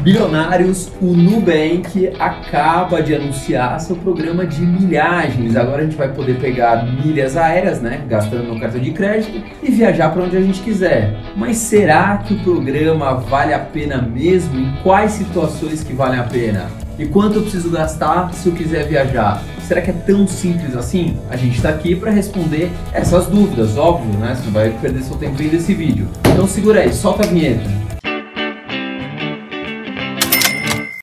Bilionários, o Nubank acaba de anunciar seu programa de milhagens. Agora a gente vai poder pegar milhas aéreas, né, gastando no cartão de crédito e viajar para onde a gente quiser. Mas será que o programa vale a pena mesmo? Em quais situações que valem a pena? E quanto eu preciso gastar se eu quiser viajar? Será que é tão simples assim? A gente está aqui para responder essas dúvidas, óbvio, né? Você não vai perder seu tempo vendo esse vídeo. Então segura aí, solta a vinheta.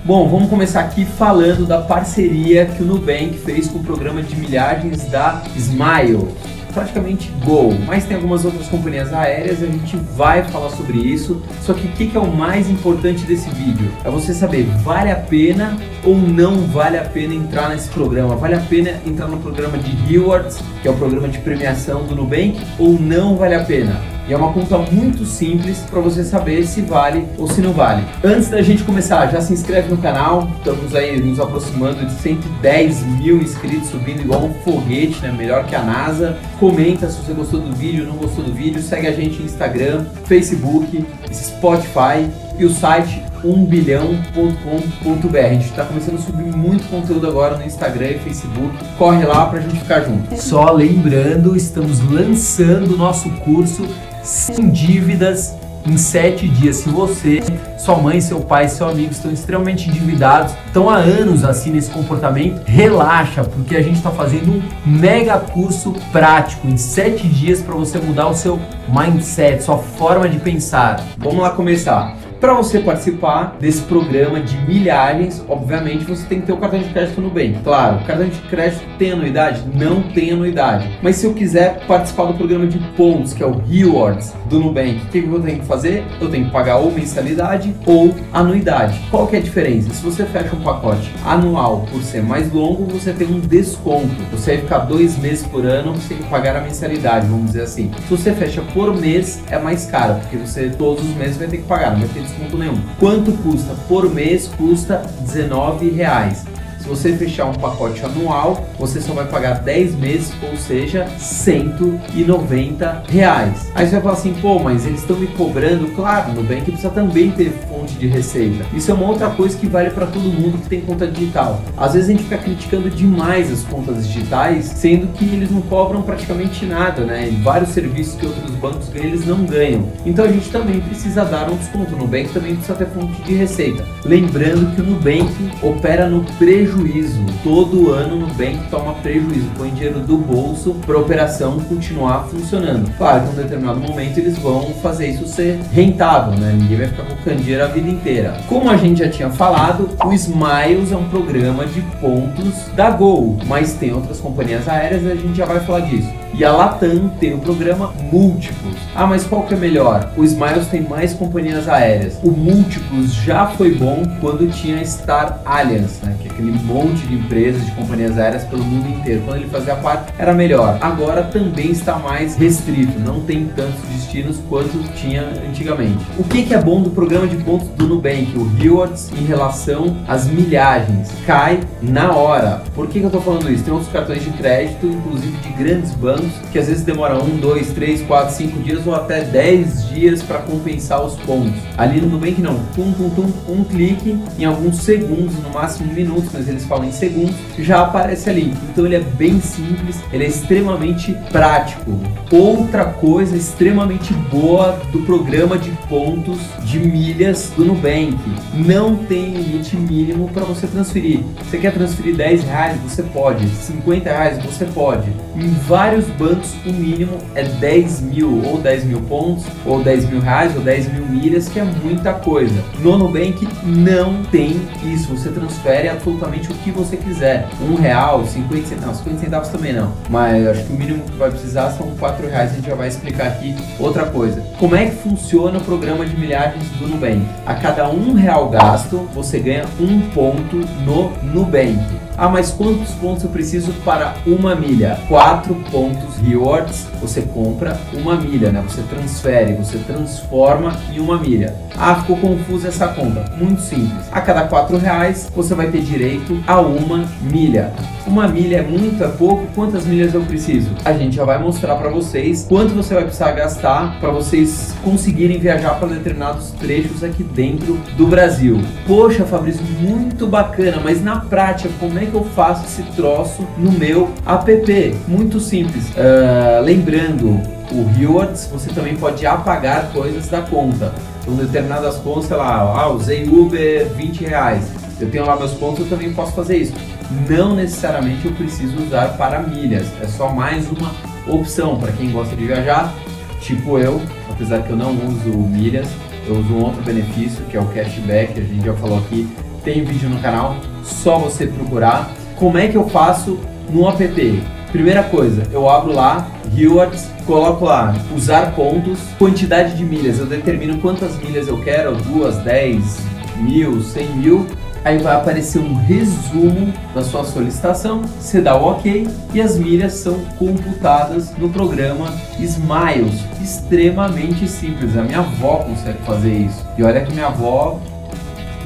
Bom, vamos começar aqui falando da parceria que o Nubank fez com o programa de milhagens da Smile praticamente Gol, mas tem algumas outras companhias aéreas, a gente vai falar sobre isso. Só que o que, que é o mais importante desse vídeo? É você saber, vale a pena ou não vale a pena entrar nesse programa? Vale a pena entrar no programa de Rewards, que é o programa de premiação do Nubank, ou não vale a pena? E é uma conta muito simples para você saber se vale ou se não vale. Antes da gente começar, já se inscreve no canal. Estamos aí nos aproximando de 110 mil inscritos, subindo igual um foguete, né? Melhor que a NASA. Comenta se você gostou do vídeo, não gostou do vídeo. Segue a gente no Instagram, Facebook, Spotify e o site 1bilhão.com.br. A gente está começando a subir muito conteúdo agora no Instagram e Facebook. Corre lá para a gente ficar junto. Só lembrando, estamos lançando o nosso curso sem dívidas em sete dias. Se você, sua mãe, seu pai, seu amigo estão extremamente endividados, estão há anos assim nesse comportamento, relaxa, porque a gente está fazendo um mega curso prático em sete dias para você mudar o seu mindset, sua forma de pensar. Vamos lá começar. Para você participar desse programa de milhagens, obviamente você tem que ter o cartão de crédito no bem. Claro, o cartão de crédito tem anuidade? Não tem anuidade. Mas se eu quiser participar do programa de pontos, que é o Rewards do Nubank, o que eu tenho que fazer? Eu tenho que pagar ou mensalidade ou anuidade. Qual que é a diferença? Se você fecha um pacote anual por ser mais longo, você tem um desconto. Você vai ficar dois meses por ano sem pagar a mensalidade, vamos dizer assim. Se você fecha por mês, é mais caro, porque você todos os meses vai ter que pagar, não vai ter desconto nenhum. Quanto custa? Por mês custa R$19,00. Se você fechar um pacote anual, você só vai pagar 10 meses, ou seja, 190 reais. Aí você vai falar assim, pô, mas eles estão me cobrando, claro, no Nubank precisa também ter fonte de receita. Isso é uma outra coisa que vale para todo mundo que tem conta digital. Às vezes a gente fica criticando demais as contas digitais, sendo que eles não cobram praticamente nada, né? Vários serviços que outros bancos ganham, eles não ganham. Então a gente também precisa dar um desconto. O Nubank também precisa ter fonte de receita. Lembrando que o Nubank opera no prejuízo prejuízo. Todo ano o Nubank toma prejuízo, põe dinheiro do bolso para a operação continuar funcionando. Claro que em um determinado momento eles vão fazer isso ser rentável, né? Ninguém vai ficar colocando dinheiro a vida inteira. Como a gente já tinha falado, o Smiles é um programa de pontos da Gol, mas tem outras companhias aéreas e a gente já vai falar disso. E a Latam tem o programa Múltiplos. Ah, mas qual que é melhor? O Smiles tem mais companhias aéreas. O Múltiplos já foi bom quando tinha Star Alliance, né? Que é aquele monte de empresas, de companhias aéreas pelo mundo inteiro. Quando ele fazia parte, era melhor. Agora também está mais restrito, não tem tantos destinos quanto tinha antigamente. O que, que é bom do programa de pontos do Nubank? O Rewards em relação às milhagens cai na hora. Por que, que eu estou falando isso? Tem outros cartões de crédito, inclusive de grandes bancos que às vezes demora um, dois, três, quatro, cinco dias ou até dez dias para compensar os pontos. Ali no Nubank não, tum, tum, tum, um clique em alguns segundos, no máximo minutos, mas eles falam em segundos, já aparece ali. Então ele é bem simples, ele é extremamente prático. Outra coisa extremamente boa do programa de pontos de milhas do Nubank, não tem limite mínimo para você transferir. Você quer transferir 10 reais, você pode. 50 reais, você pode. Em vários bancos o mínimo é 10 mil, ou 10 mil pontos, ou 10 mil reais, ou 10 mil milhas, que é muita coisa. No Nubank não tem isso, você transfere absolutamente o que você quiser. Um real, 50 centavos, 50 centavos também não, mas acho que o mínimo que vai precisar são 4 reais, a gente já vai explicar aqui outra coisa. Como é que funciona o programa de milhagens do Nubank? A cada um real gasto, você ganha um ponto no Nubank. Ah, mas quantos pontos eu preciso para uma milha? Quatro pontos rewards. Você compra uma milha, né? Você transfere, você transforma em uma milha. Ah, ficou confusa essa conta. Muito simples. A cada quatro reais você vai ter direito a uma milha. Uma milha é muito, é pouco? Quantas milhas eu preciso? A gente já vai mostrar para vocês quanto você vai precisar gastar para vocês conseguirem viajar para determinados trechos aqui dentro do Brasil. Poxa, Fabrício, muito bacana, mas na prática, como é que eu faço esse troço no meu app? Muito simples. Uh, lembrando, o Rewards, você também pode apagar coisas da conta. Então, determinadas contas, sei lá, ah, usei Uber 20 reais. Eu tenho lá meus pontos, eu também posso fazer isso. Não necessariamente eu preciso usar para milhas, é só mais uma opção para quem gosta de viajar, tipo eu, apesar que eu não uso milhas, eu uso um outro benefício que é o cashback, a gente já falou aqui, tem vídeo no canal, só você procurar. Como é que eu faço no app? Primeira coisa, eu abro lá, Rewards, coloco lá, usar pontos, quantidade de milhas, eu determino quantas milhas eu quero, duas, dez, mil, cem mil, aí vai aparecer um resumo da sua solicitação, você dá o ok e as milhas são computadas no programa Smiles. Extremamente simples, a minha avó consegue fazer isso. E olha que minha avó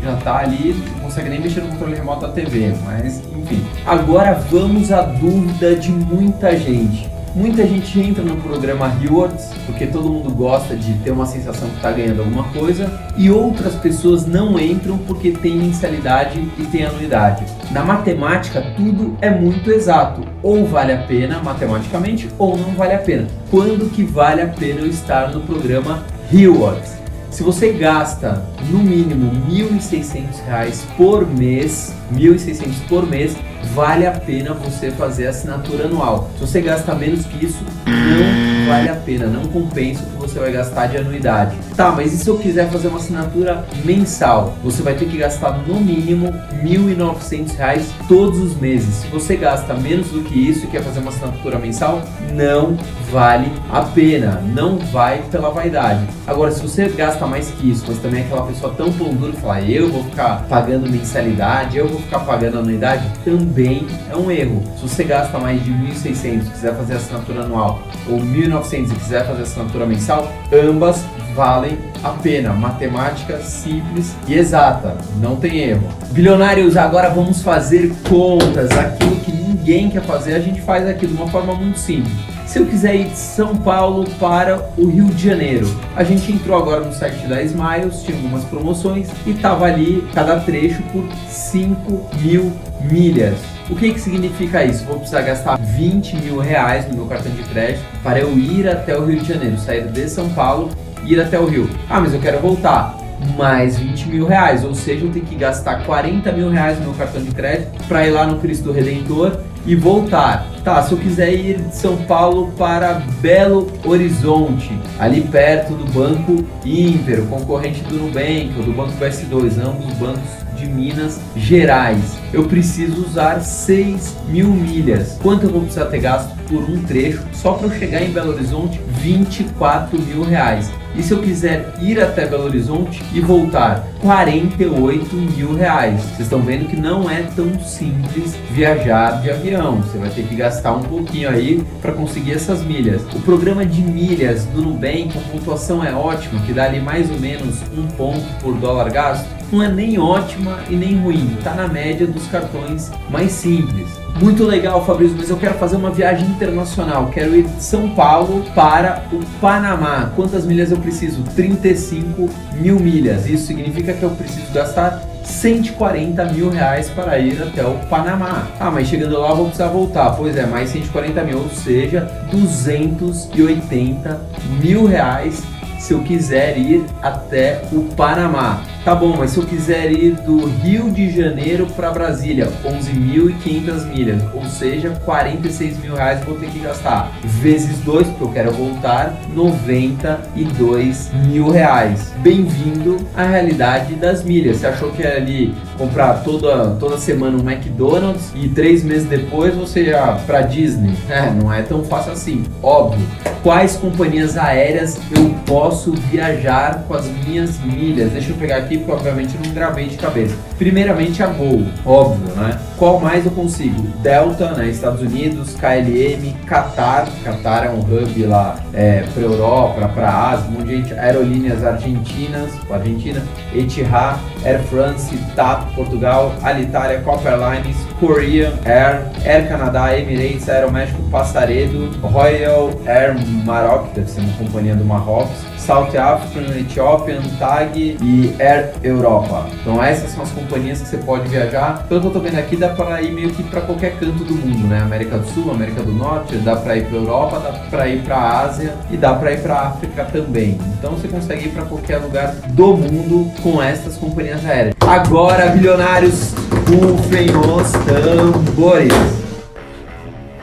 já tá ali, não consegue nem mexer no controle remoto da TV, mas enfim. Agora vamos à dúvida de muita gente. Muita gente entra no programa Rewards porque todo mundo gosta de ter uma sensação que está ganhando alguma coisa e outras pessoas não entram porque tem mensalidade e tem anuidade. Na matemática, tudo é muito exato. Ou vale a pena matematicamente ou não vale a pena. Quando que vale a pena eu estar no programa Rewards? Se você gasta no mínimo R$ 1.600 por mês, R$ 1.600 por mês, vale a pena você fazer a assinatura anual. Se você gasta menos que isso, não vale a pena, não compensa o que você vai gastar de anuidade. Tá, mas e se eu quiser fazer uma assinatura mensal? Você vai ter que gastar no mínimo R$ 1.900 todos os meses. Se você gasta menos do que isso e quer fazer uma assinatura mensal, não vale a pena, não vai pela vaidade. Agora, se você gasta mais que isso, mas também é aquela pessoa tão pão duro que fala, eu vou ficar pagando mensalidade, eu vou ficar pagando anuidade, também é um erro. Se você gasta mais de 1.600 e quiser fazer assinatura anual, ou 1.900 e quiser fazer assinatura mensal, ambas valem a pena. Matemática simples e exata, não tem erro. Bilionários, agora vamos fazer contas. Aquilo que ninguém quer fazer, a gente faz aqui de uma forma muito simples. Se eu quiser ir de São Paulo para o Rio de Janeiro, a gente entrou agora no site da Smiles, tinha algumas promoções e tava ali cada trecho por 5 mil milhas. O que, que significa isso? Vou precisar gastar 20 mil reais no meu cartão de crédito para eu ir até o Rio de Janeiro, sair de São Paulo ir até o Rio. Ah, mas eu quero voltar mais 20 mil reais, ou seja, eu tenho que gastar 40 mil reais no meu cartão de crédito para ir lá no Cristo Redentor e voltar. Tá, se eu quiser ir de São Paulo para Belo Horizonte, ali perto do Banco Inter, o concorrente do Nubank ou do Banco BS2, ambos bancos de Minas Gerais. Eu preciso usar 6 mil milhas. Quanto eu vou precisar ter gasto por um trecho só para eu chegar em Belo Horizonte? 24 mil reais. E se eu quiser ir até Belo Horizonte e voltar, 48 mil reais. Vocês estão vendo que não é tão simples viajar de avião. Você vai ter que gastar um pouquinho aí para conseguir essas milhas. O programa de milhas do Nubank, a pontuação é ótima, que dá ali mais ou menos um ponto por dólar gasto. Não é nem ótima e nem ruim. Está na média dos cartões mais simples. Muito legal, Fabrício, mas eu quero fazer uma viagem internacional. Quero ir de São Paulo para o Panamá. Quantas milhas eu preciso? 35 mil milhas. Isso significa que eu preciso gastar 140 mil reais para ir até o Panamá. Ah, mas chegando lá eu vou precisar voltar. Pois é, mais 140 mil, ou seja, 280 mil reais se eu quiser ir até o Panamá. Tá bom, mas se eu quiser ir do Rio de Janeiro para Brasília, 11.500 milhas, ou seja, 46 mil reais vou ter que gastar. Vezes 2, porque eu quero voltar, 92 mil reais. Bem-vindo à realidade das milhas. Você achou que era ali comprar toda, toda semana um McDonald's e três meses depois você ia para Disney? É, não é tão fácil assim, óbvio. Quais companhias aéreas eu posso viajar com as minhas milhas? Deixa eu pegar aqui aqui porque obviamente não gravei de cabeça. Primeiramente a Gol, óbvio, né? Qual mais eu consigo? Delta, né? Estados Unidos, KLM, Qatar. Qatar é um hub lá é, para Europa, para Ásia, um monte de. Aerolíneas argentinas, Argentina, Etihad, Air France, TAP, Portugal, Alitalia, Copper Lines, Korea Air, Air Canada, Emirates, Aeroméxico, Passaredo, Royal Air Maroc, deve ser uma companhia do Marrocos, South African, Ethiopian, TAG e Air Europa. Então essas são as companhias que você pode viajar. Pelo que eu tô vendo aqui, dá para ir meio que para qualquer canto do mundo, né? América do Sul, América do Norte, dá para ir para Europa, dá para ir para Ásia e dá para ir para África também. Então você consegue ir para qualquer lugar do mundo com essas companhias aéreas. Agora, bilionários, rufem os tambores.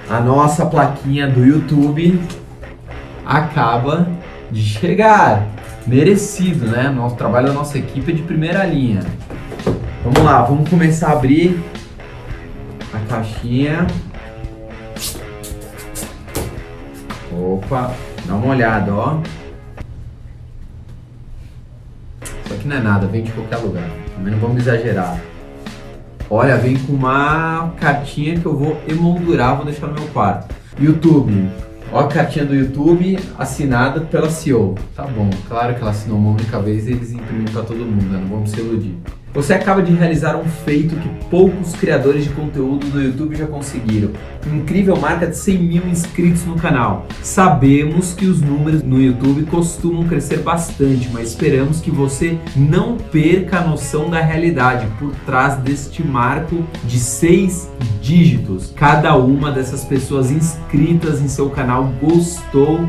A nossa plaquinha do YouTube acaba de chegar. Merecido, né? Nosso trabalho da nossa equipe é de primeira linha. Vamos lá, vamos começar a abrir a caixinha. Opa, dá uma olhada, ó. Isso aqui não é nada, vem de qualquer lugar. Também não vamos exagerar. Olha, vem com uma cartinha que eu vou emoldurar, vou deixar no meu quarto. YouTube, Ó a cartinha do YouTube assinada pela CEO. Tá bom, claro que ela assinou uma única vez e eles imprimem para todo mundo, né? Não vamos se iludir. Você acaba de realizar um feito que poucos criadores de conteúdo do YouTube já conseguiram. Incrível marca de 100 mil inscritos no canal. Sabemos que os números no YouTube costumam crescer bastante, mas esperamos que você não perca a noção da realidade por trás deste marco de seis dígitos. Cada uma dessas pessoas inscritas em seu canal gostou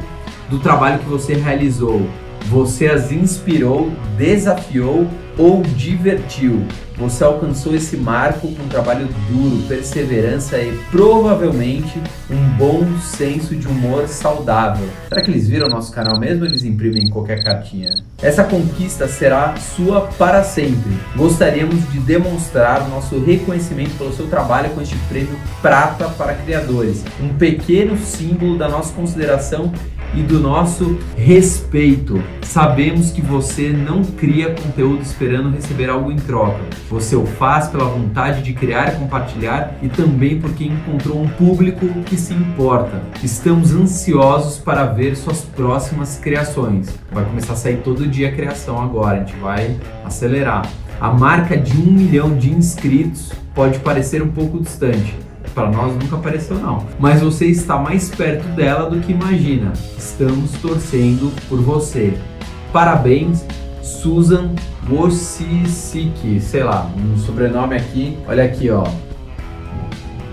do trabalho que você realizou. Você as inspirou, desafiou ou divertiu. Você alcançou esse marco com trabalho duro, perseverança e provavelmente um bom senso de humor saudável. Será que eles viram nosso canal mesmo eles imprimem qualquer cartinha? Essa conquista será sua para sempre. Gostaríamos de demonstrar nosso reconhecimento pelo seu trabalho com este prêmio Prata para Criadores, um pequeno símbolo da nossa consideração e do nosso respeito. Sabemos que você não cria conteúdo esperando receber algo em troca. Você o faz pela vontade de criar e compartilhar e também porque encontrou um público que se importa. Estamos ansiosos para ver suas próximas criações. Vai começar a sair todo dia a criação agora, a gente vai acelerar. A marca de um milhão de inscritos pode parecer um pouco distante para nós nunca apareceu não. Mas você está mais perto dela do que imagina. Estamos torcendo por você. Parabéns, Susan Wosicki, sei lá, um sobrenome aqui. Olha aqui, ó.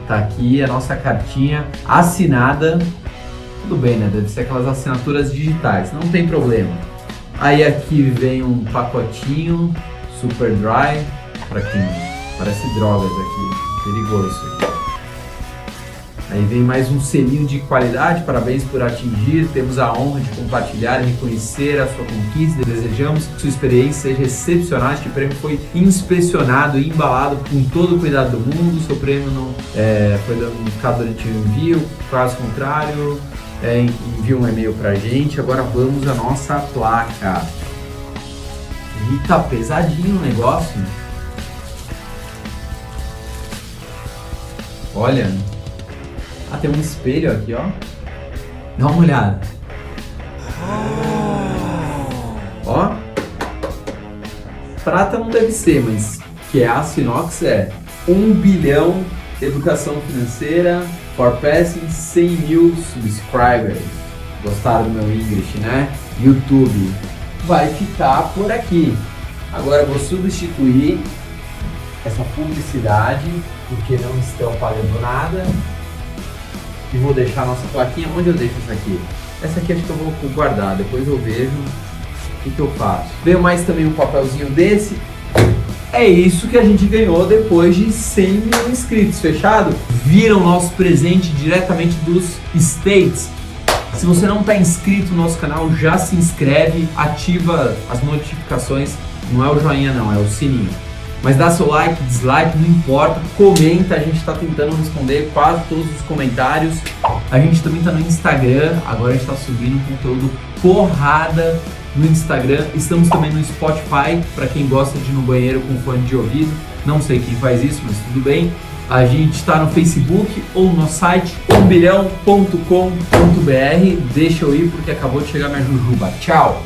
Tá aqui a nossa cartinha assinada. Tudo bem, né? Deve ser aquelas assinaturas digitais, não tem problema. Aí aqui vem um pacotinho super dry para quem parece drogas aqui, perigoso. Aí vem mais um selinho de qualidade, parabéns por atingir. Temos a honra de compartilhar e reconhecer a sua conquista. Desejamos que sua experiência seja excepcional. Este prêmio foi inspecionado e embalado com todo o cuidado do mundo. Seu prêmio não é, foi danificado durante o envio, caso contrário, é, envie um e-mail pra gente. Agora vamos à nossa placa. Eita, pesadinho o negócio. Olha, ah, tem um espelho aqui, ó. Dá uma olhada. Ó. Prata não deve ser, mas que é aço inox é. 1 bilhão educação financeira for passing 100 mil subscribers. Gostaram do meu English, né? YouTube. Vai ficar por aqui. Agora vou substituir essa publicidade, porque não estão pagando nada e vou deixar a nossa plaquinha. Onde eu deixo essa aqui? Essa aqui acho que eu vou guardar, depois eu vejo o que, eu faço. Veio mais também um papelzinho desse. É isso que a gente ganhou depois de 100 mil inscritos, fechado? Viram nosso presente diretamente dos States. Se você não está inscrito no nosso canal, já se inscreve, ativa as notificações. Não é o joinha não, é o sininho. Mas dá seu like, dislike, não importa, comenta, a gente está tentando responder quase todos os comentários. A gente também está no Instagram, agora a gente está subindo conteúdo porrada no Instagram. Estamos também no Spotify, para quem gosta de ir no banheiro com fone de ouvido. Não sei quem faz isso, mas tudo bem. A gente está no Facebook ou no site umbilhão.com.br. Deixa eu ir porque acabou de chegar minha jujuba. Tchau!